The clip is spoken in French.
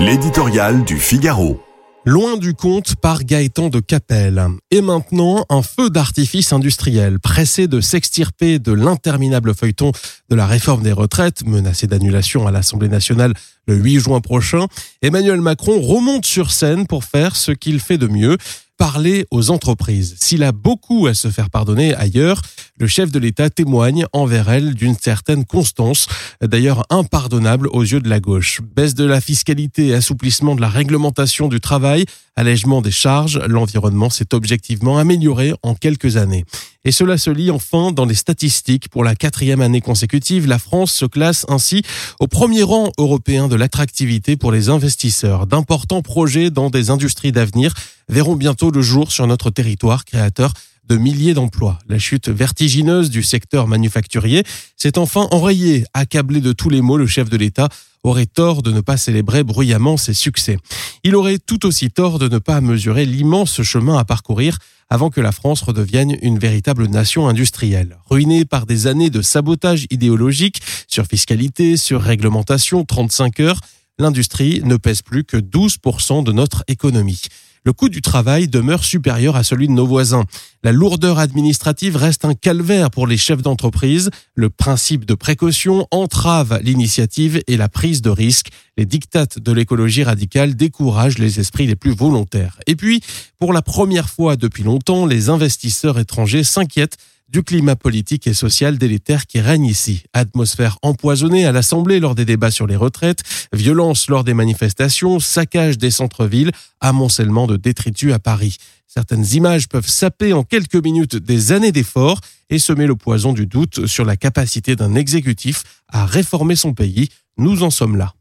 L'éditorial du Figaro. Loin du compte par Gaëtan de Capelle. Et maintenant, un feu d'artifice industriel, pressé de s'extirper de l'interminable feuilleton de la réforme des retraites, menacé d'annulation à l'Assemblée nationale le 8 juin prochain. Emmanuel Macron remonte sur scène pour faire ce qu'il fait de mieux, parler aux entreprises. S'il a beaucoup à se faire pardonner ailleurs, le chef de l'État témoigne envers elle d'une certaine constance, d'ailleurs impardonnable aux yeux de la gauche. Baisse de la fiscalité, assouplissement de la réglementation du travail, allègement des charges, l'environnement s'est objectivement amélioré en quelques années. Et cela se lit enfin dans les statistiques. Pour la quatrième année consécutive, la France se classe ainsi au premier rang européen de l'attractivité pour les investisseurs. D'importants projets dans des industries d'avenir verront bientôt le jour sur notre territoire créateur de milliers d'emplois. La chute vertigineuse du secteur manufacturier s'est enfin enrayée. Accablé de tous les maux, le chef de l'État aurait tort de ne pas célébrer bruyamment ses succès. Il aurait tout aussi tort de ne pas mesurer l'immense chemin à parcourir avant que la France redevienne une véritable nation industrielle. Ruinée par des années de sabotage idéologique sur fiscalité, sur réglementation, 35 heures, l'industrie ne pèse plus que 12% de notre économie le coût du travail demeure supérieur à celui de nos voisins. La lourdeur administrative reste un calvaire pour les chefs d'entreprise. Le principe de précaution entrave l'initiative et la prise de risque. Les dictates de l'écologie radicale découragent les esprits les plus volontaires. Et puis, pour la première fois depuis longtemps, les investisseurs étrangers s'inquiètent du climat politique et social délétère qui règne ici. Atmosphère empoisonnée à l'Assemblée lors des débats sur les retraites, violence lors des manifestations, saccage des centres-villes, amoncellement de détritus à Paris. Certaines images peuvent saper en quelques minutes des années d'efforts et semer le poison du doute sur la capacité d'un exécutif à réformer son pays. Nous en sommes là.